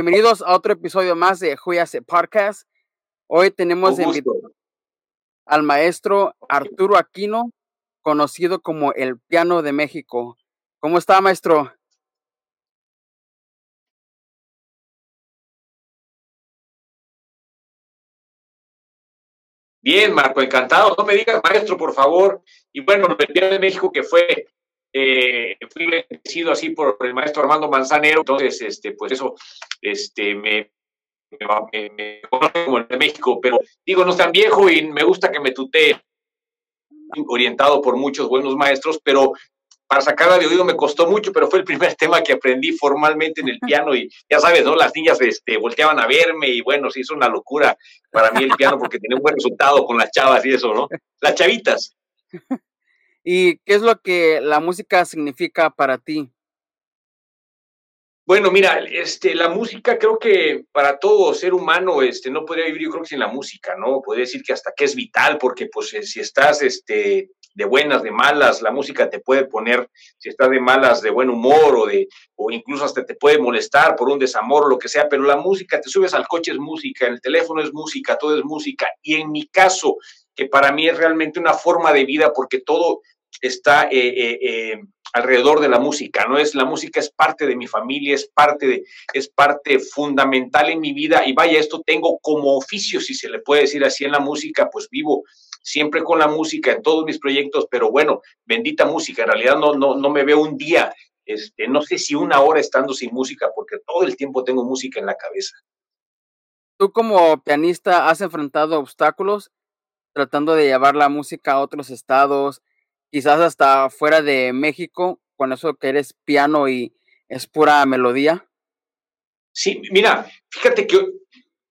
Bienvenidos a otro episodio más de Hace Podcast. Hoy tenemos al maestro Arturo Aquino, conocido como el Piano de México. ¿Cómo está, maestro? Bien, Marco, encantado. No me digas maestro, por favor. Y bueno, el Piano de México que fue eh, fui bendecido así por, el maestro Armando Manzanero, entonces, este, pues eso, este, me, me, me, como el de México, pero digo, no es tan viejo y me gusta que me tutee, orientado por muchos buenos maestros, pero para sacarla de oído me costó mucho, pero fue el primer tema que aprendí formalmente en el piano y ya sabes, ¿no? Las niñas este, volteaban a verme y bueno, se hizo una locura para mí el piano porque tenía un buen resultado con las chavas y eso, ¿no? Las chavitas. ¿Y qué es lo que la música significa para ti? Bueno, mira, este, la música creo que para todo ser humano, este, no podría vivir yo creo que sin la música, ¿no? Podría decir que hasta que es vital, porque pues eh, si estás, este, de buenas, de malas, la música te puede poner, si estás de malas, de buen humor o de, o incluso hasta te puede molestar por un desamor lo que sea, pero la música, te subes al coche es música, en el teléfono es música, todo es música, y en mi caso, que para mí es realmente una forma de vida, porque todo, está eh, eh, eh, alrededor de la música, ¿no? Es la música es parte de mi familia, es parte de, es parte fundamental en mi vida y vaya, esto tengo como oficio, si se le puede decir así en la música, pues vivo siempre con la música en todos mis proyectos, pero bueno, bendita música, en realidad no, no, no me veo un día, este, no sé si una hora estando sin música, porque todo el tiempo tengo música en la cabeza. Tú como pianista has enfrentado obstáculos tratando de llevar la música a otros estados, quizás hasta fuera de México, con eso que eres piano y es pura melodía? Sí, mira, fíjate que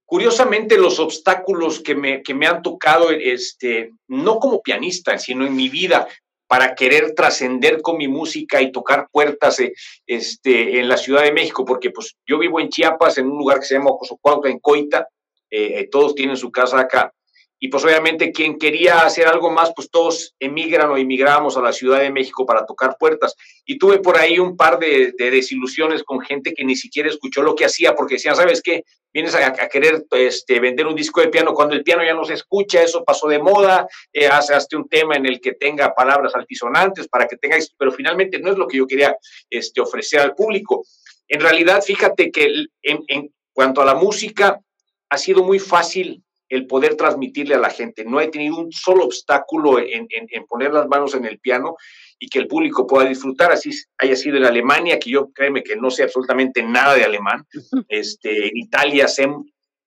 curiosamente los obstáculos que me, que me han tocado, este, no como pianista, sino en mi vida, para querer trascender con mi música y tocar puertas eh, este, en la Ciudad de México, porque pues yo vivo en Chiapas, en un lugar que se llama Ocosocuautla, en Coita, eh, eh, todos tienen su casa acá, y pues obviamente quien quería hacer algo más, pues todos emigran o emigramos a la Ciudad de México para tocar puertas. Y tuve por ahí un par de, desilusiones con gente que ni siquiera escuchó lo que hacía porque decían, ¿sabes qué? Vienes a, querer este, vender un disco de piano cuando el piano ya no se escucha, eso pasó de moda, eh, hace un tema en el que tenga palabras altisonantes para que tenga, pero finalmente no es lo que yo quería este, ofrecer al público. En realidad, fíjate que en cuanto a la música, ha sido muy fácil el poder transmitirle a la gente. No he tenido un solo obstáculo en, poner las manos en el piano y que el público pueda disfrutar, así haya sido en Alemania, que yo créeme que no sé absolutamente nada de alemán, este, en Italia sé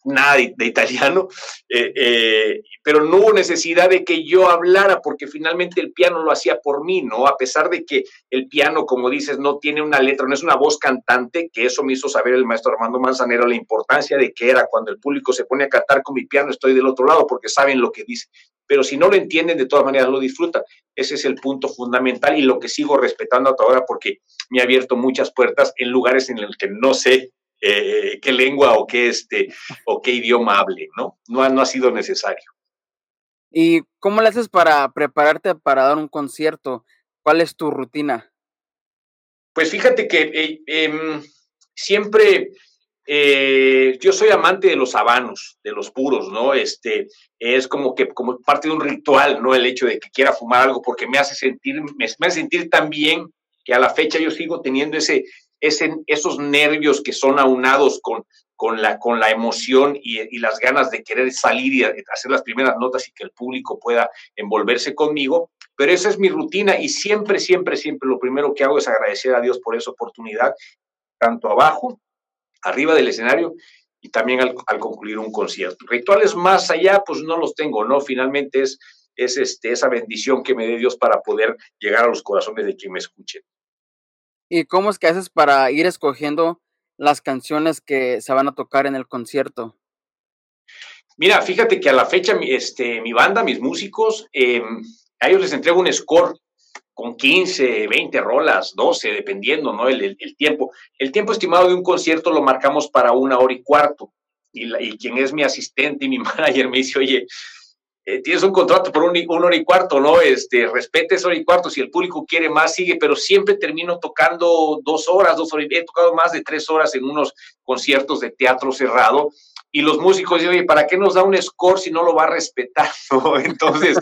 nada de, italiano, eh, eh, pero no hubo necesidad de que yo hablara porque finalmente el piano lo hacía por mí, ¿no? A pesar de que el piano, como dices, no tiene una letra, no es una voz cantante, que eso me hizo saber el maestro Armando Manzanero la importancia de que era cuando el público se pone a cantar con mi piano, estoy del otro lado porque saben lo que dice. Pero si no lo entienden, de todas maneras lo disfrutan. Ese es el punto fundamental y lo que sigo respetando hasta ahora porque me ha abierto muchas puertas en lugares en los que no sé eh, qué lengua o qué, este, o qué idioma hable, ¿no? No ha, no ha sido necesario. ¿Y cómo le haces para prepararte para dar un concierto? ¿Cuál es tu rutina? Pues fíjate que eh, em, siempre eh, yo soy amante de los habanos, de los puros, ¿no? Este, es como que como parte de un ritual, ¿no? El hecho de que quiera fumar algo porque me hace sentir, me, me hace sentir tan bien que a la fecha yo sigo teniendo ese, esos nervios que son aunados con, con, la, con la emoción y, las ganas de querer salir y hacer las primeras notas y que el público pueda envolverse conmigo. Pero esa es mi rutina y siempre, siempre, siempre lo primero que hago es agradecer a Dios por esa oportunidad, tanto abajo, arriba del escenario y también al, concluir un concierto. Rituales más allá, pues no los tengo, ¿no? Finalmente es, es este, esa bendición que me dé Dios para poder llegar a los corazones de quien me escuche. ¿Y cómo es que haces para ir escogiendo las canciones que se van a tocar en el concierto? Mira, fíjate que a la fecha este, mi banda, mis músicos, em, a ellos les entrego un score con 15, 20 rolas, 12, dependiendo, ¿no? El, tiempo. El tiempo estimado de un concierto lo marcamos para una hora y cuarto. Y, y, quien es mi asistente y mi manager me dice, oye, eh, tienes un contrato por un, hora y cuarto, ¿no? Este, respetes hora y cuarto, si el público quiere más, sigue, pero siempre termino tocando dos horas, dos horas, he tocado más de tres horas en unos conciertos de teatro cerrado, y los músicos dicen, oye, ¿para qué nos da un score si no lo va a respetar? Entonces,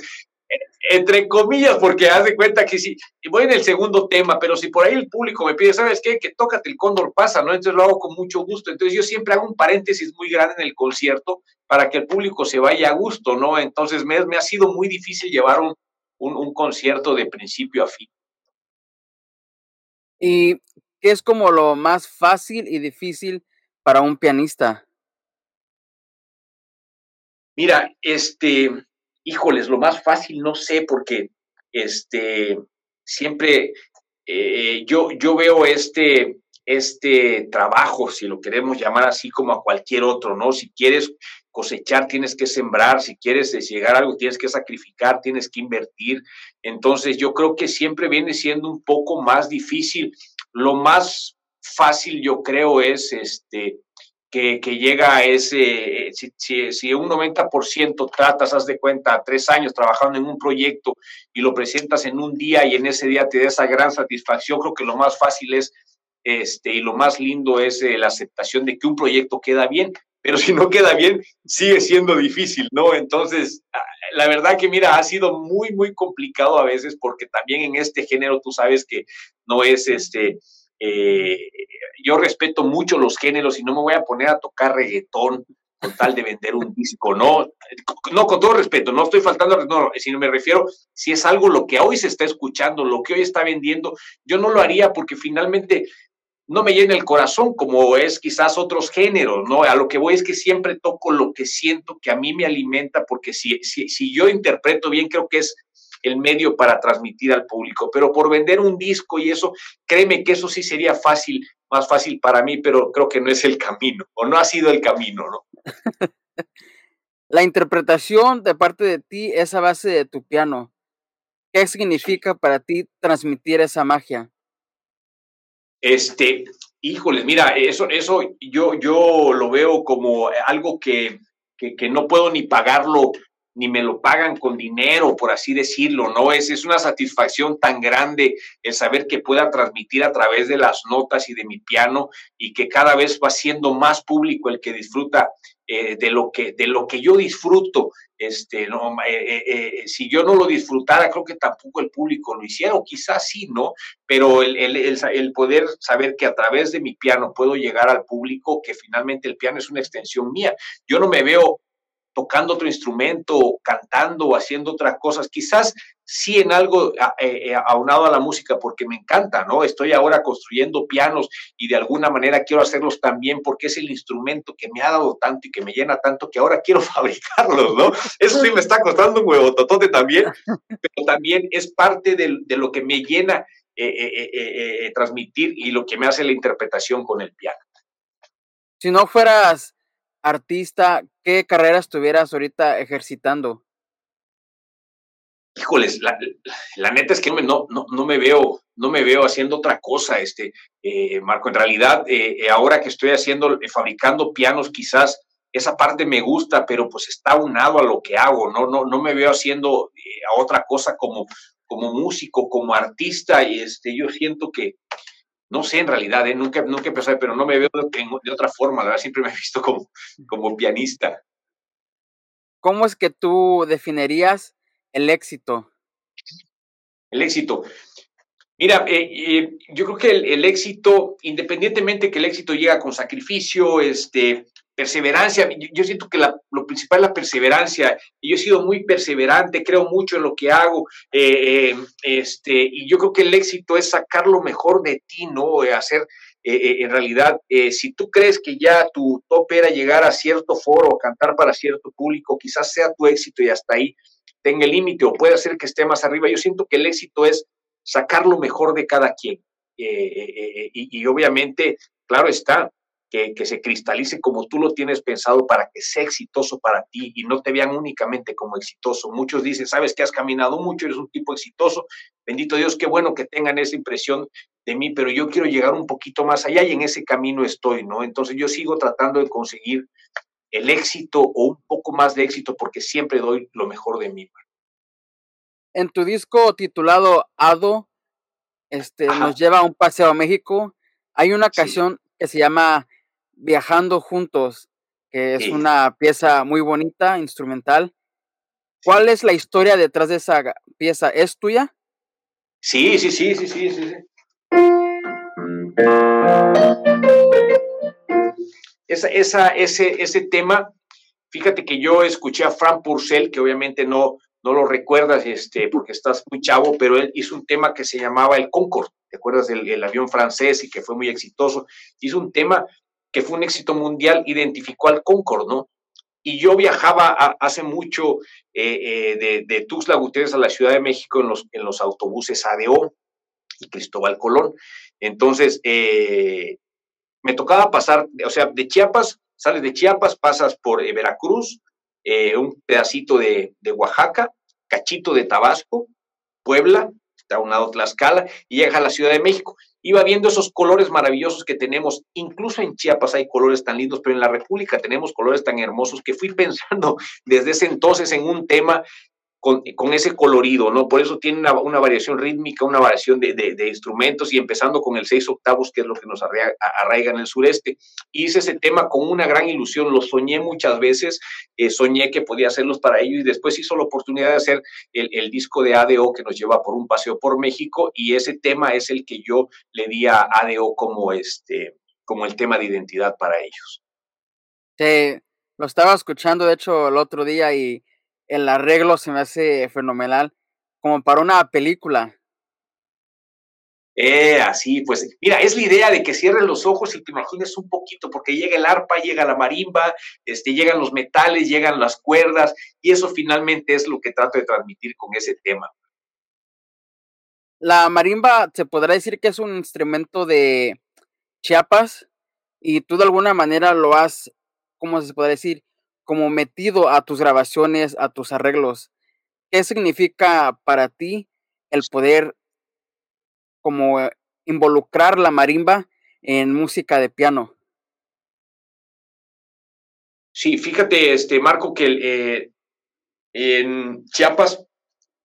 entre comillas, porque haz de cuenta que si voy en el segundo tema, pero si por ahí el público me pide, ¿sabes qué? Que tócate el cóndor pasa, ¿no? Entonces lo hago con mucho gusto. Entonces yo siempre hago un paréntesis muy grande en el concierto para que el público se vaya a gusto, ¿no? Entonces me, me ha sido muy difícil llevar un, un, un concierto de principio a fin. ¿Y qué es como lo más fácil y difícil para un pianista? Mira, este, híjoles, lo más fácil, no sé, porque este, siempre eh, yo, yo veo este, este trabajo, si lo queremos llamar así como a cualquier otro, ¿no? Si quieres cosechar, tienes que sembrar, si quieres llegar a algo, tienes que sacrificar, tienes que invertir. Entonces, yo creo que siempre viene siendo un poco más difícil. Lo más fácil, yo creo, es este, que, llega a ese, si, si, un 90% tratas, haz de cuenta, tres años trabajando en un proyecto y lo presentas en un día y en ese día te da esa gran satisfacción, creo que lo más fácil es, este, y lo más lindo es eh, la aceptación de que un proyecto queda bien, pero si no queda bien, sigue siendo difícil, ¿no? Entonces, ah, la verdad que mira, ha sido muy, muy complicado a veces porque también en este género tú sabes que no es este eh, yo respeto mucho los géneros y no me voy a poner a tocar reggaetón con tal de vender un disco, no, no, con todo respeto, no estoy faltando, no, sino me refiero, si es algo lo que hoy se está escuchando, lo que hoy está vendiendo, yo no lo haría porque finalmente no me llena el corazón como es quizás otros géneros, ¿no? A lo que voy es que siempre toco lo que siento que a mí me alimenta, porque si, si, si yo interpreto bien, creo que es el medio para transmitir al público. Pero por vender un disco y eso, créeme que eso sí sería fácil, más fácil para mí, pero creo que no es el camino, o no ha sido el camino, ¿no? La interpretación de parte de ti es a base de tu piano. ¿Qué significa para ti transmitir esa magia? Este, híjoles, mira, eso, eso yo, yo lo veo como algo que, que, que no puedo ni pagarlo ni me lo pagan con dinero, por así decirlo, ¿no? Es, es una satisfacción tan grande el saber que pueda transmitir a través de las notas y de mi piano y que cada vez va siendo más público el que disfruta eh, de, lo que, de lo que yo disfruto. Este, eh, eh, si yo no lo disfrutara, creo que tampoco el público lo hiciera, o quizás sí, ¿no? Pero el, el, el poder saber que a través de mi piano puedo llegar al público, que finalmente el piano es una extensión mía. Yo no me veo tocando otro instrumento, cantando o haciendo otras cosas, quizás sí en algo eh, eh, aunado a la música porque me encanta, ¿no? Estoy ahora construyendo pianos y de alguna manera quiero hacerlos también porque es el instrumento que me ha dado tanto y que me llena tanto que ahora quiero fabricarlos, ¿no? Eso sí me está costando un huevo totote también, pero también es parte de, lo que me llena eh, transmitir y lo que me hace la interpretación con el piano. Si no fueras artista, ¿qué carrera estuvieras ahorita ejercitando? Híjoles, la, neta es que no, no, no, me veo, no me veo haciendo otra cosa, este, eh, Marco. En realidad, eh, eh, ahora que estoy haciendo, fabricando pianos, quizás esa parte me gusta, pero pues está unado a lo que hago, no, no, no me veo haciendo a otra cosa como, como músico, como artista, y este, yo siento que, no sé en realidad, ¿eh? nunca, nunca empecé, pero no me veo de, otra forma, la verdad siempre me he visto como, como pianista. ¿Cómo es que tú definirías el éxito? El éxito. Mira, eh, eh, yo creo que el, el, éxito, independientemente que el éxito llega con sacrificio, este, perseverancia. Yo, siento que lo principal es la perseverancia. Y yo he sido muy perseverante, creo mucho en lo que hago. Eh, eh, este, y yo creo que el éxito es sacar lo mejor de ti, ¿no? Eh, hacer, en realidad, si tú crees que ya tu top era llegar a cierto foro, cantar para cierto público, quizás sea tu éxito y hasta ahí tenga el límite o puede ser que esté más arriba. Yo siento que el éxito es sacar lo mejor de cada quien. y obviamente, claro está, que, se cristalice como tú lo tienes pensado para que sea exitoso para ti y no te vean únicamente como exitoso. Muchos dicen, sabes que has caminado mucho, eres un tipo exitoso, bendito Dios, qué bueno que tengan esa impresión de mí, pero yo quiero llegar un poquito más allá y en ese camino estoy, ¿no? Entonces yo sigo tratando de conseguir el éxito o un poco más de éxito porque siempre doy lo mejor de mí. En tu disco titulado Ado, este, nos lleva a un paseo a México. Hay una canción que se llama Viajando Juntos, que es una pieza muy bonita, instrumental. ¿Cuál es la historia detrás de esa pieza? ¿Es tuya? Sí, sí, sí, sí, sí, sí. Esa, esa, ese, ese tema, fíjate que yo escuché a Frank Purcell, que obviamente no, no lo recuerdas este, porque estás muy chavo, pero él hizo un tema que se llamaba el Concorde, ¿te acuerdas del avión francés y que fue muy exitoso? Hizo un tema que fue un éxito mundial, identificó al Concorde, ¿no? Y yo viajaba hace mucho eh, eh, de, de, Tuxtla Gutiérrez a la Ciudad de México en los, en los autobuses ADO y Cristóbal Colón. Entonces, eh, me tocaba pasar, o sea, de Chiapas, sales de Chiapas, pasas por Veracruz, un pedacito de, de Oaxaca, cachito de Tabasco, Puebla, está un lado Tlaxcala, y llega a la Ciudad de México. Iba viendo esos colores maravillosos que tenemos, incluso en Chiapas hay colores tan lindos, pero en la República tenemos colores tan hermosos que fui pensando desde ese entonces en un tema con, ese colorido, ¿no? Por eso tiene una, variación rítmica, una variación de, instrumentos y empezando con el seis octavos, que es lo que nos arraiga, en el sureste. Hice ese tema con una gran ilusión, lo soñé muchas veces, eh, soñé que podía hacerlos para ellos y después hizo la oportunidad de hacer el, disco de ADO que nos lleva por un paseo por México y ese tema es el que yo le di a ADO como, este, como el tema de identidad para ellos. Sí, lo estaba escuchando de hecho el otro día y el arreglo se me hace fenomenal, como para una película. Eh, así, pues, mira, es la idea de que cierres los ojos y te imagines un poquito, porque llega el arpa, llega la marimba, este, llegan los metales, llegan las cuerdas, y eso finalmente es lo que trato de transmitir con ese tema. La marimba se podrá decir que es un instrumento de Chiapas, y tú de alguna manera lo has, ¿cómo se puede decir? Como metido a tus grabaciones, a tus arreglos. ¿Qué significa para ti el poder como involucrar la marimba en música de piano? Sí, fíjate, este Marco, que eh, en Chiapas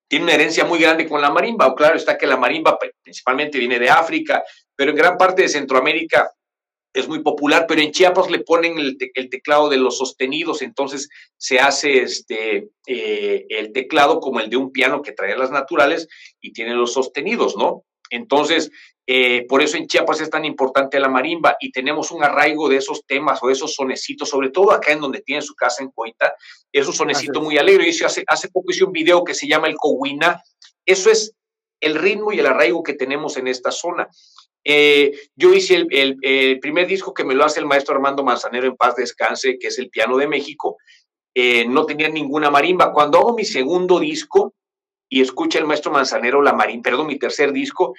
tiene una herencia muy grande con la marimba. Claro está que la marimba principalmente viene de África, pero en gran parte de Centroamérica es muy popular, pero en Chiapas le ponen el, teclado de los sostenidos, entonces se hace este, eh, el teclado como el de un piano que trae las naturales y tiene los sostenidos, ¿no? Entonces, eh, por eso en Chiapas es tan importante la marimba y tenemos un arraigo de esos temas o de esos sonecitos, sobre todo acá en donde tiene su casa en Coita, es un sonecito muy alegre. Yo hace, hace poco hice un video que se llama El Cohuina. Eso es el ritmo y el arraigo que tenemos en esta zona. Eh, yo hice el, primer disco que me lo hace el maestro Armando Manzanero en paz descanse, que es el piano de México. Eh, no tenía ninguna marimba. Cuando hago mi segundo disco y escucha el maestro Manzanero la marimba, perdón, mi tercer disco,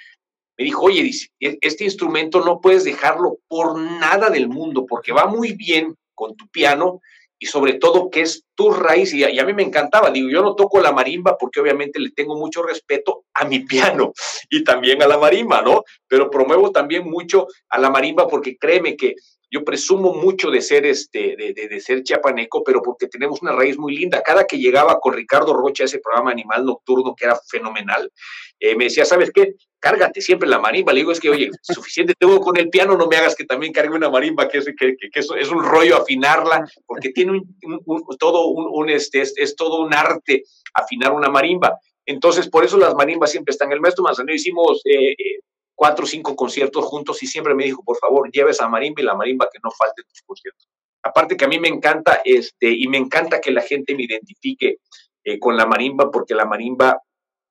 me dijo, oye, e, este instrumento no puedes dejarlo por nada del mundo, porque va muy bien con tu piano y sobre todo que es tu raíz. Y a, mí me encantaba, digo, yo no toco la marimba porque obviamente le tengo mucho respeto a mi piano y también a la marimba, ¿no? Pero promuevo también mucho a la marimba porque créeme que yo presumo mucho de ser este, de, de, ser chiapaneco, pero porque tenemos una raíz muy linda. Cada que llegaba con Ricardo Rocha a ese programa Animal Nocturno, que era fenomenal, eh, me decía, ¿sabes qué? Cárgate siempre la marimba. Le digo, es que, oye, suficiente tengo con el piano, no me hagas que también cargue una marimba, que es, que, es, un rollo afinarla, porque tiene un, todo un, este, es, todo un arte afinar una marimba. Entonces, por eso las marimbas siempre están. El maestro Manzanero hicimos eh, eh, cuatro o cinco conciertos juntos y siempre me dijo, por favor, lleves a marimba y la marimba que no falte en tus conciertos. Aparte que a mí me encanta, este, y me encanta que la gente me identifique con la marimba, porque la marimba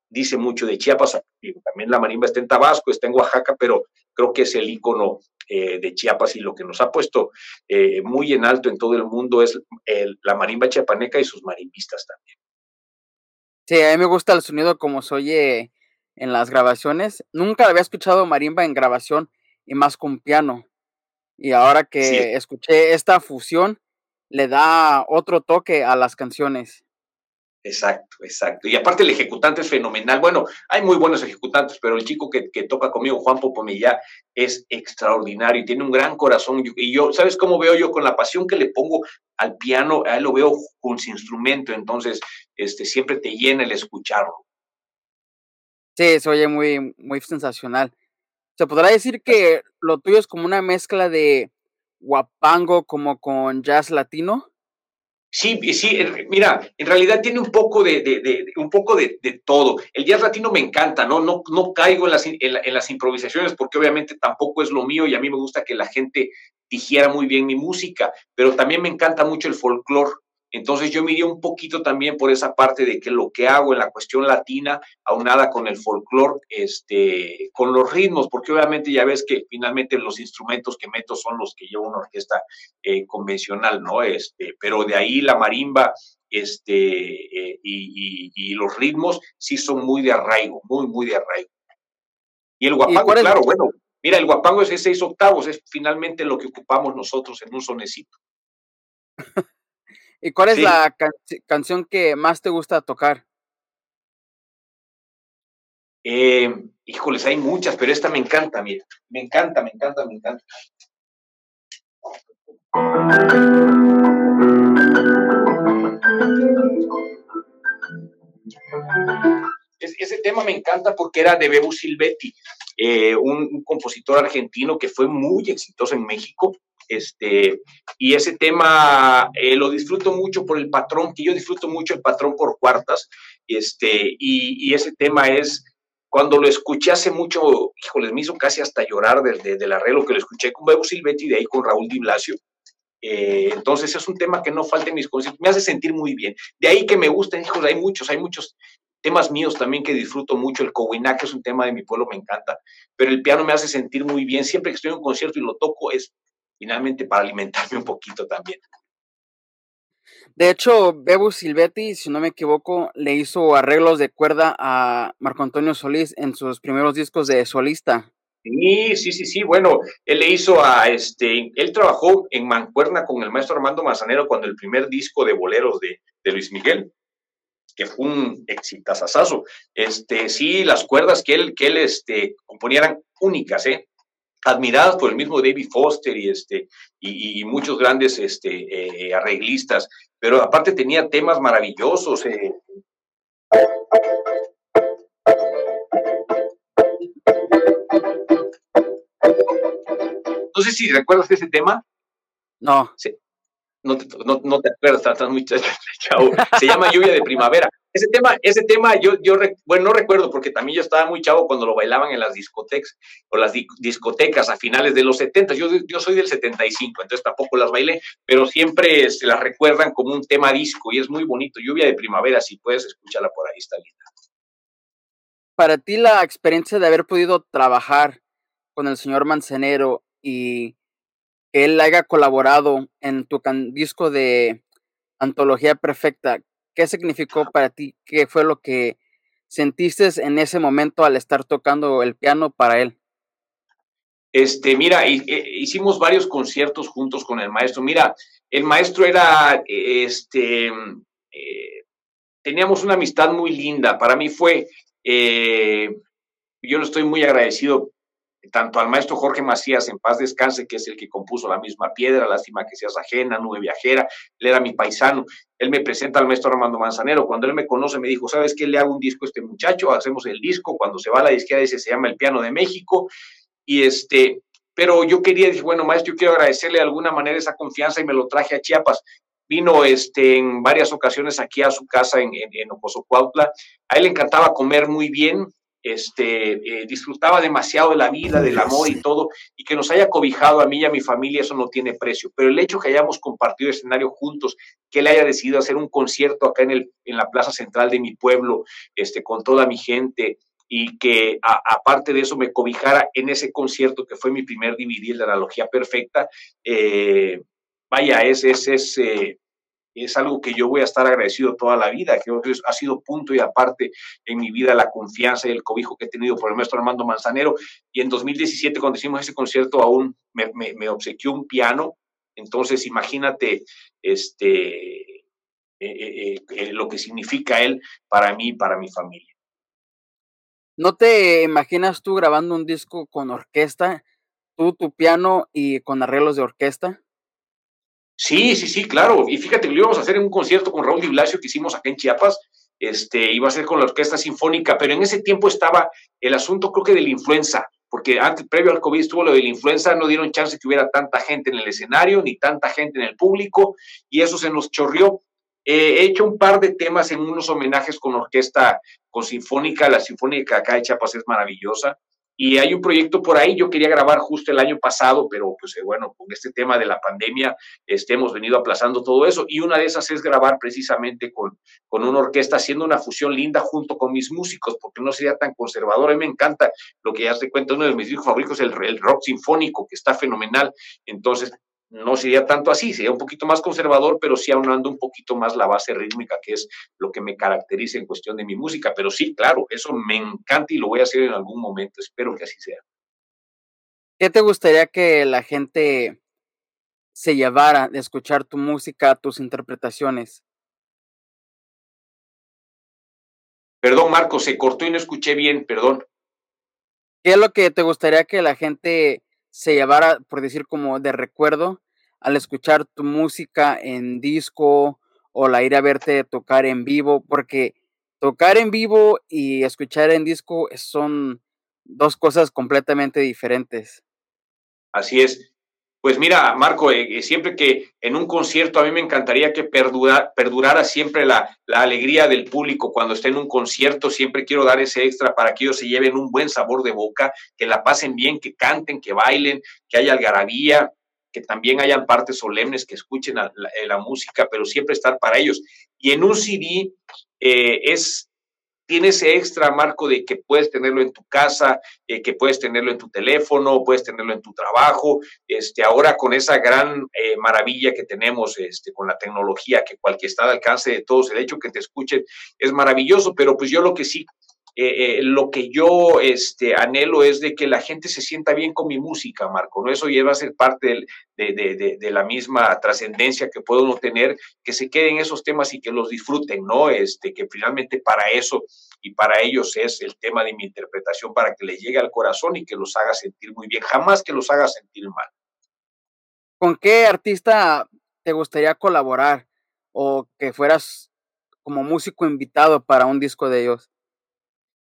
dice mucho de Chiapas, también la marimba está en Tabasco, está en Oaxaca, pero creo que es el icono eh, de Chiapas y lo que nos ha puesto eh, muy en alto en todo el mundo es la marimba chiapaneca y sus marimbistas también. Sí, a mí me gusta el sonido como se oye en las grabaciones. Nunca había escuchado marimba en grabación y más con piano. Y ahora que escuché esta fusión, le da otro toque a las canciones. Exacto, exacto. Y aparte el ejecutante es fenomenal. Bueno, hay muy buenos ejecutantes, pero el chico que, toca conmigo, Juan Popomilla, es extraordinario y tiene un gran corazón. Y yo, ¿sabes cómo veo yo? Con la pasión que le pongo al piano, a él lo veo con su instrumento, entonces este, siempre te llena el escucharlo. Sí, se oye muy, muy sensacional. Se podrá decir que lo tuyo es como una mezcla de guapango como con jazz latino. Sí, sí, mira, en realidad tiene un poco de, un poco de, todo. El jazz latino me encanta, ¿no? No, no caigo en las, en, las improvisaciones porque obviamente tampoco es lo mío y a mí me gusta que la gente dijera muy bien mi música, pero también me encanta mucho el folclore. Entonces yo miré un poquito también por esa parte de que lo que hago en la cuestión latina, aunada con el folclore, este, con los ritmos, porque obviamente ya ves que finalmente los instrumentos que meto son los que lleva una orquesta eh, convencional, ¿no? Este, pero de ahí la marimba, este, eh, y, los ritmos sí son muy de arraigo, muy, muy de arraigo. Y el guapango, claro, bueno, mira, el guapango es de seis octavos, es finalmente lo que ocupamos nosotros en un sonecito. ¿Y cuál es la canción que más te gusta tocar? Eh, híjoles, hay muchas, pero esta me encanta, mira. Me encanta, me encanta, me encanta. ese tema me encanta porque era de Bebu Silvetti, eh, un, compositor argentino que fue muy exitoso en México este, y ese tema eh, lo disfruto mucho por el patrón, que yo disfruto mucho el patrón por cuartas. Este, y, ese tema es, cuando lo escuché hace mucho, híjole, me hizo casi hasta llorar del, del arreglo que lo escuché con Bebo Silvetti y de ahí con Raúl Di Blasio. Eh, entonces es un tema que no falta en mis conciertos, me hace sentir muy bien. De ahí que me gustan, hijos, hay muchos, hay muchos temas míos también que disfruto mucho. El Cowiná, que es un tema de mi pueblo, me encanta. Pero el piano me hace sentir muy bien. Siempre que estoy en un concierto y lo toco, es finalmente para alimentarme un poquito también. De hecho, Bebu Silvetti, si no me equivoco, le hizo arreglos de cuerda a Marco Antonio Solís en sus primeros discos de solista. Sí, sí, sí, sí. Bueno, él le hizo a este, él trabajó en mancuerna con el maestro Armando Manzanero cuando el primer disco de boleros de, Luis Miguel, que fue un exitazazazo. Este, sí, las cuerdas que él, que él este, componía eran únicas, ¿eh? Admiradas por el mismo David Foster y, este, y, muchos grandes este, eh, arreglistas, pero aparte tenía temas maravillosos. Eh. No sé si recuerdas ese tema. No. Sí. No te, no, te acuerdas, estás muy chavo. Se llama Lluvia de Primavera. Ese tema, ese tema yo, yo, bueno, no recuerdo porque también yo estaba muy chavo cuando lo bailaban en las discotecas o las discotecas a finales de los 70. Yo, yo soy del 75, entonces tampoco las bailé, pero siempre se las recuerdan como un tema disco y es muy bonito. Lluvia de primavera, si puedes escucharla por ahí, está linda. Para ti la experiencia de haber podido trabajar con el señor Manzanero y que él haya colaborado en tu disco de Antología Perfecta, ¿Qué significó para ti? ¿Qué fue lo que sentiste en ese momento al estar tocando el piano para él? Este, mira, eh, hicimos varios conciertos juntos con el maestro. Mira, el maestro era, este, eh, teníamos una amistad muy linda. Para mí fue, eh, yo le estoy muy agradecido tanto al maestro Jorge Macías, en paz descanse, que es el que compuso la misma piedra, lástima que seas ajena, nube viajera, él era mi paisano, él me presenta al maestro Armando Manzanero, cuando él me conoce me dijo, ¿sabes qué? Le hago un disco a este muchacho, hacemos el disco, cuando se va a la disquera dice, se llama El Piano de México, y este, pero yo quería, dije, bueno, maestro, yo quiero agradecerle de alguna manera esa confianza y me lo traje a Chiapas. Vino este, en varias ocasiones aquí a su casa en, en, en A él le encantaba comer muy bien, este, eh, disfrutaba demasiado de la vida, del amor y todo, y que nos haya cobijado a mí y a mi familia, eso no tiene precio. Pero el hecho que hayamos compartido escenario juntos, que él haya decidido hacer un concierto acá en, el, en la plaza central de mi pueblo, este, con toda mi gente, y que aparte de eso me cobijara en ese concierto que fue mi primer DVD, la analogía perfecta, eh, vaya, es, es, eh, es algo que yo voy a estar agradecido toda la vida. Que ha sido punto y aparte en mi vida la confianza y el cobijo que he tenido por el maestro Armando Manzanero. Y en 2017, cuando hicimos ese concierto, aún me, obsequió un piano. Entonces, imagínate, este, eh, eh, lo que significa él para mí y para mi familia. ¿No te imaginas tú grabando un disco con orquesta, tú, tu piano y con arreglos de orquesta? Sí, sí, sí, claro. Y fíjate que lo íbamos a hacer en un concierto con Raúl Di Blasio que hicimos acá en Chiapas. Este, iba a ser con la orquesta sinfónica, pero en ese tiempo estaba el asunto, creo que de la influenza, porque antes, previo al COVID, estuvo lo de la influenza, no dieron chance que hubiera tanta gente en el escenario, ni tanta gente en el público, y eso se nos chorrió. Eh, he hecho un par de temas en unos homenajes con orquesta, con sinfónica, la sinfónica acá de Chiapas es maravillosa. Y hay un proyecto por ahí, yo quería grabar justo el año pasado, pero pues eh, bueno, con este tema de la pandemia este, hemos venido aplazando todo eso. Y una de esas es grabar precisamente con, con una orquesta, haciendo una fusión linda junto con mis músicos, porque no sería tan conservador. A mí me encanta lo que ya te cuenta, uno de mis discos favoritos, el rock sinfónico, que está fenomenal. Entonces, no sería tanto así, sería un poquito más conservador, pero sí aunando un poquito más la base rítmica, que es lo que me caracteriza en cuestión de mi música. Pero sí, claro, eso me encanta y lo voy a hacer en algún momento, espero que así sea. ¿Qué te gustaría que la gente se llevara de escuchar tu música, tus interpretaciones? Perdón, Marco, se cortó y no escuché bien, perdón. ¿Qué es lo que te gustaría que la gente se llevara, por decir, como de recuerdo al escuchar tu música en disco o la ir a verte tocar en vivo, porque tocar en vivo y escuchar en disco son dos cosas completamente diferentes. Así es. Pues mira, Marco, eh, siempre que en un concierto a mí me encantaría que perdurara siempre la, la, alegría del público cuando esté en un concierto, siempre quiero dar ese extra para que ellos se lleven un buen sabor de boca, que la pasen bien, que canten, que bailen, que haya algarabía, que también hayan partes solemnes, que escuchen la, la, música, pero siempre estar para ellos. Y en un CD eh, es, tiene ese extra marco de que puedes tenerlo en tu casa, eh, que puedes tenerlo en tu teléfono, puedes tenerlo en tu trabajo. Este, ahora con esa gran eh, maravilla que tenemos este, con la tecnología, que cualquier está al alcance de todos, el hecho que te escuchen es maravilloso, pero pues yo lo que sí eh, eh, lo que yo este, anhelo es de que la gente se sienta bien con mi música, Marco, ¿no? Eso lleva a ser parte de, la misma trascendencia que puedo uno tener, que se queden esos temas y que los disfruten, ¿no? Este, que finalmente para eso y para ellos es el tema de mi interpretación, para que les llegue al corazón y que los haga sentir muy bien, jamás que los haga sentir mal. ¿Con qué artista te gustaría colaborar o que fueras como músico invitado para un disco de ellos?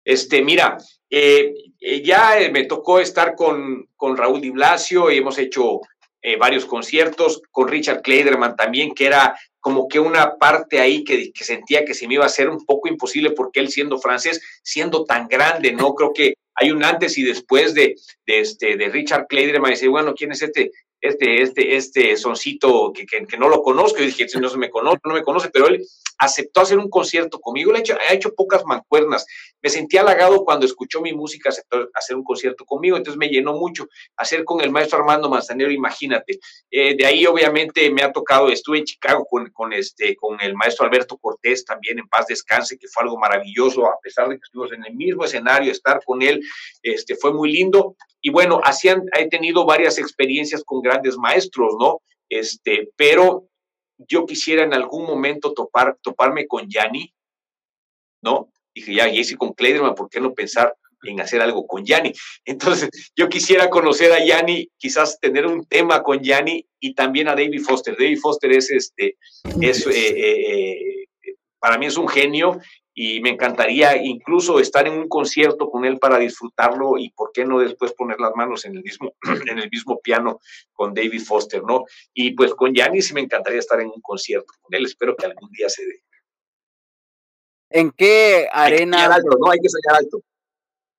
Este, mira, eh, eh, ya me tocó estar con, con Raúl Di Blasio y hemos hecho eh, varios conciertos, con Richard Kleiderman también, que era como que una parte ahí que, que, sentía que se me iba a hacer un poco imposible porque él siendo francés, siendo tan grande, ¿no? Creo que hay un antes y después de, de, este, de Richard Kleiderman y dice, bueno, ¿quién es este? Este, este, este soncito que, que, no lo conozco, y dije, si no se me conoce, no me conoce, pero él aceptó hacer un concierto conmigo, le ha hecho, ha hecho pocas mancuernas. Me sentí halagado cuando escuchó mi música, aceptó hacer un concierto conmigo, entonces me llenó mucho. Hacer con el maestro Armando Manzanero, imagínate. Eh, de ahí, obviamente, me ha tocado, estuve en Chicago con, con, este, con el maestro Alberto Cortés, también en paz descanse, que fue algo maravilloso, a pesar de que estuvimos en el mismo escenario, estar con él, este, fue muy lindo. Y bueno, así he tenido varias experiencias con grandes maestros, ¿no? Este, pero yo quisiera en algún momento topar, toparme con Yanni, ¿no? Dije, ya, y con Kleiderman, ¿por qué no pensar en hacer algo con Yanni? Entonces, yo quisiera conocer a Yanni, quizás tener un tema con Yanni y también a David Foster. David Foster es este, es, eh, eh, eh, para mí es un genio y me encantaría incluso estar en un concierto con él para disfrutarlo y por qué no después poner las manos en el mismo, en el mismo piano con David Foster, ¿no? Y pues con Yanni sí me encantaría estar en un concierto con él, espero que algún día se dé. ¿En qué arena? Hay alto, ¿no? Hay que sacar alto.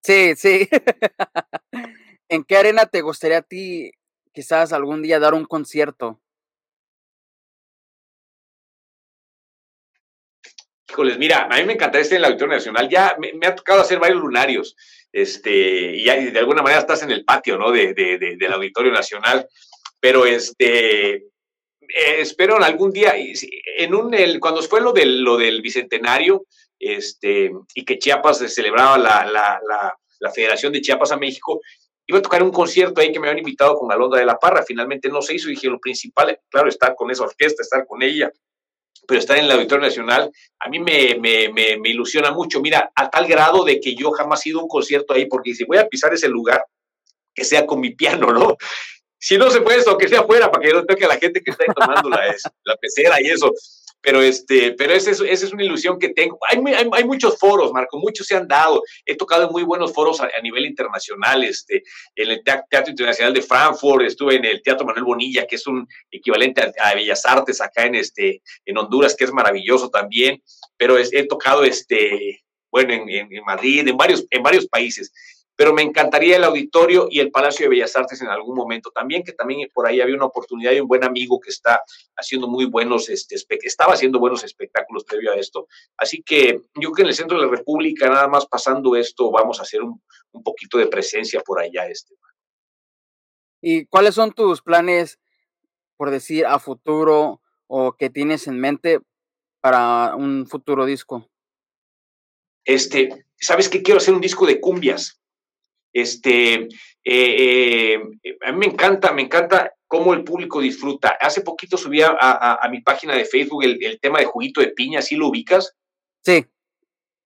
Sí, sí. ¿En qué arena te gustaría a ti quizás algún día dar un concierto? Híjoles, mira, a mí me encantaría estar en el Auditorio Nacional. Ya me, ha tocado hacer varios lunarios. Este, y de alguna manera estás en el patio, ¿no? De, del Auditorio Nacional. Pero este, eh, espero algún día, en un, cuando fue lo del, lo del bicentenario, este, y que Chiapas celebraba la, la, la, Federación de Chiapas a México, iba a tocar un concierto ahí que me habían invitado con Alondra de la Parra. Finalmente no se hizo. Dije, lo principal, claro, estar con esa orquesta, estar con ella pero estar en el Auditorio Nacional a mí me, me, me, ilusiona mucho. Mira, a tal grado de que yo jamás he ido a un concierto ahí, porque si voy a pisar ese lugar, que sea con mi piano, ¿no? Si no se puede, que sea afuera, para que no toque a la gente que está ahí tomando la, la pecera y eso pero este, pero esa es, esa es una ilusión que tengo. Hay, hay, hay, muchos foros, Marco, muchos se han dado. He tocado en muy buenos foros a, nivel internacional, este, en el Teatro Internacional de Frankfurt, estuve en el Teatro Manuel Bonilla, que es un equivalente a, Bellas Artes acá en este, en Honduras, que es maravilloso también, pero he tocado este, bueno, en, en, Madrid, en varios, en varios países pero me encantaría el auditorio y el Palacio de Bellas Artes en algún momento también, que también por ahí había una oportunidad y un buen amigo que está haciendo muy buenos, este, estaba haciendo buenos espectáculos previo a esto. Así que yo creo que en el centro de la República, nada más pasando esto, vamos a hacer un, un poquito de presencia por allá. Este. ¿Y cuáles son tus planes, por decir, a futuro o que tienes en mente para un futuro disco? Este, ¿sabes qué? Quiero hacer un disco de cumbias. Este, eh, eh, a mí me encanta, me encanta cómo el público disfruta. Hace poquito subí a, mi página de Facebook el, tema de juguito de piña, ¿sí lo ubicas? Sí.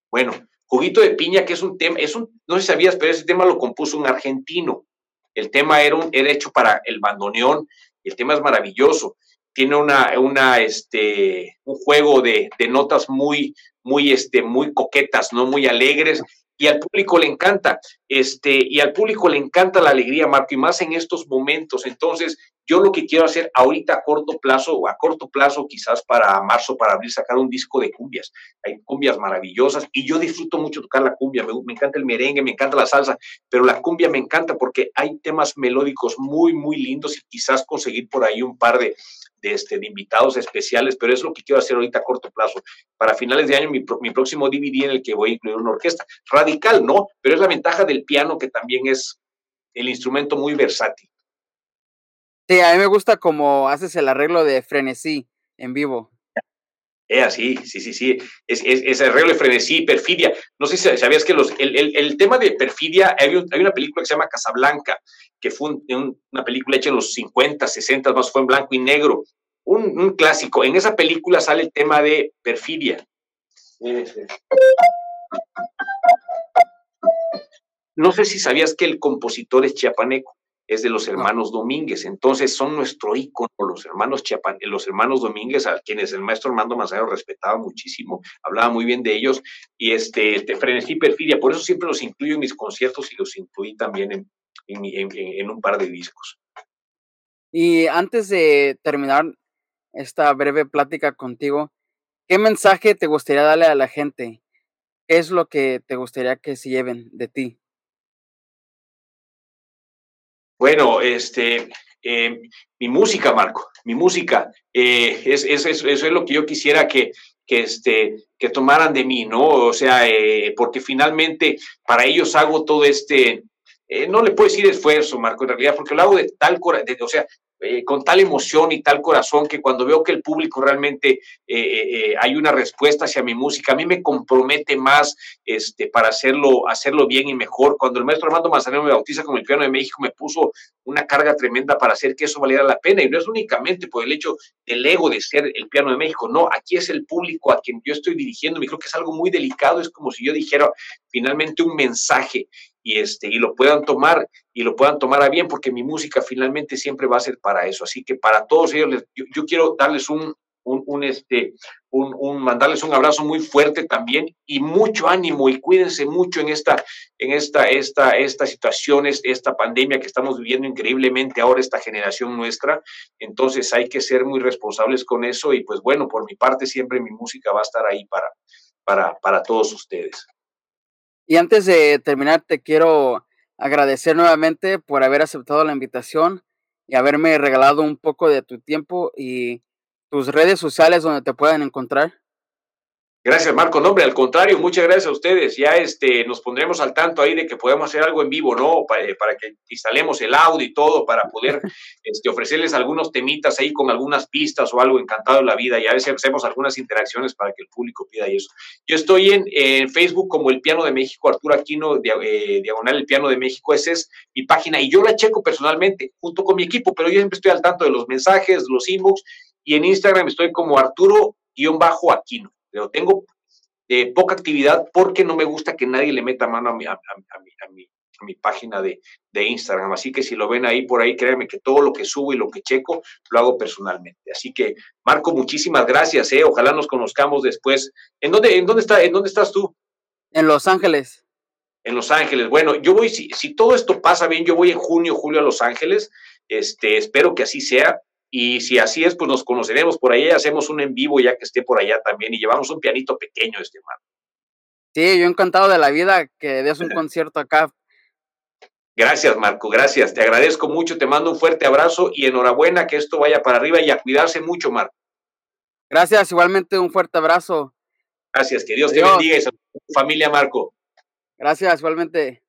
Bueno, juguito de piña, que es un tema, es un, no sé si sabías, pero ese tema lo compuso un argentino. El tema era, un, era hecho para el bandoneón, el tema es maravilloso. Tiene una, una, este, un juego de, de notas muy, muy, este, muy coquetas, ¿no? Muy alegres y al público le encanta, este, y al público le encanta la alegría, Marco, y más en estos momentos. Entonces, yo lo que quiero hacer ahorita a corto plazo, o a corto plazo quizás para marzo, para abrir, sacar un disco de cumbias. Hay cumbias maravillosas y yo disfruto mucho tocar la cumbia, me, me encanta el merengue, me encanta la salsa, pero la cumbia me encanta porque hay temas melódicos muy, muy lindos y quizás conseguir por ahí un par de, de, este, de invitados especiales, pero es lo que quiero hacer ahorita a corto plazo. Para finales de año, mi, mi, próximo DVD en el que voy a incluir una orquesta. Radical, ¿no? Pero es la ventaja del piano que también es el instrumento muy versátil. Sí, a mí me gusta como haces el arreglo de frenesí en vivo. Es así, sí, sí, sí. Es, es, es, arreglo de frenesí, perfidia. No sé si sabías que los, el, el, el tema de perfidia, hay, hay, una película que se llama Casablanca, que fue una película hecha en los 50, 60, más fue en blanco y negro. Un, clásico. En esa película sale el tema de perfidia. No sé si sabías que el compositor es chiapaneco es de los hermanos Domínguez. Entonces son nuestro ícono, los hermanos Chiapan, los hermanos Domínguez, a quienes el maestro Armando Manzanero respetaba muchísimo, hablaba muy bien de ellos, y este, este frenesí perfidia, por eso siempre los incluyo en mis conciertos y los incluí también en, en, un par de discos. Y antes de terminar esta breve plática contigo, ¿qué mensaje te gustaría darle a la gente? ¿Qué es lo que te gustaría que se lleven de ti? Bueno, este, eh, mi música, Marco, mi música, eh, es, es, eso es lo que yo quisiera que, que, este, que tomaran de mí, ¿no? O sea, eh, porque finalmente para ellos hago todo este, no le puedo decir esfuerzo, Marco, en realidad, porque lo hago de tal, de, o sea, eh, con tal emoción y tal corazón que cuando veo que el público realmente eh, eh, hay una respuesta hacia mi música, a mí me compromete más este, para hacerlo, hacerlo bien y mejor. Cuando el maestro Armando Manzanero me bautiza como el piano de México, me puso una carga tremenda para hacer que eso valiera la pena. Y no es únicamente por el hecho del ego de ser el piano de México, no, aquí es el público a quien yo estoy dirigiendo. Me creo que es algo muy delicado, es como si yo dijera finalmente un mensaje y, este, y lo puedan tomar y lo puedan tomar a bien, porque mi música finalmente siempre va a ser para eso. Así que para todos ellos, yo, quiero darles un, un, este, un, mandarles un abrazo muy fuerte también y mucho ánimo y cuídense mucho en esta, en esta, esta, esta situación, esta pandemia que estamos viviendo increíblemente ahora, esta generación nuestra. Entonces hay que ser muy responsables con eso y pues bueno, por mi parte siempre mi música va a estar ahí para, para, para todos ustedes. Y antes de terminar, te quiero agradecer nuevamente por haber aceptado la invitación y haberme regalado un poco de tu tiempo y tus redes sociales donde te puedan encontrar. Gracias, Marco. No, hombre, al contrario, muchas gracias a ustedes. Ya este, nos pondremos al tanto ahí de que podemos hacer algo en vivo, ¿no? Para, eh, para que instalemos el audio y todo, para poder este, ofrecerles algunos temitas ahí con algunas pistas o algo encantado en la vida. Y a veces hacemos algunas interacciones para que el público pida y eso. Yo estoy en, en Facebook como El Piano de México, Arturo Aquino, eh, Diagonal El Piano de México. Esa es mi página y yo la checo personalmente junto con mi equipo, pero yo siempre estoy al tanto de los mensajes, los inbox. Y en Instagram estoy como Arturo guion bajo Aquino. Pero tengo eh, poca actividad porque no me gusta que nadie le meta mano a mi, a, mi, a mi página de, de, Instagram. Así que si lo ven ahí por ahí, créanme que todo lo que subo y lo que checo lo hago personalmente. Así que, Marco, muchísimas gracias. Eh. Ojalá nos conozcamos después. ¿En dónde, en dónde, está, ¿En dónde estás tú? En Los Ángeles. En Los Ángeles. Bueno, yo voy, si, si todo esto pasa bien, yo voy en junio, julio a Los Ángeles. Este, espero que así sea. Y si así es, pues nos conoceremos por ahí, hacemos un en vivo ya que esté por allá también y llevamos un pianito pequeño este Marco. Sí, yo encantado de la vida que des un concierto acá Gracias, Marco, gracias. Te agradezco mucho, te mando un fuerte abrazo y enhorabuena que esto vaya para arriba y a cuidarse mucho, Marco. Gracias, igualmente un fuerte abrazo. Gracias, que Dios te bendiga y tu familia, Marco. Gracias, igualmente.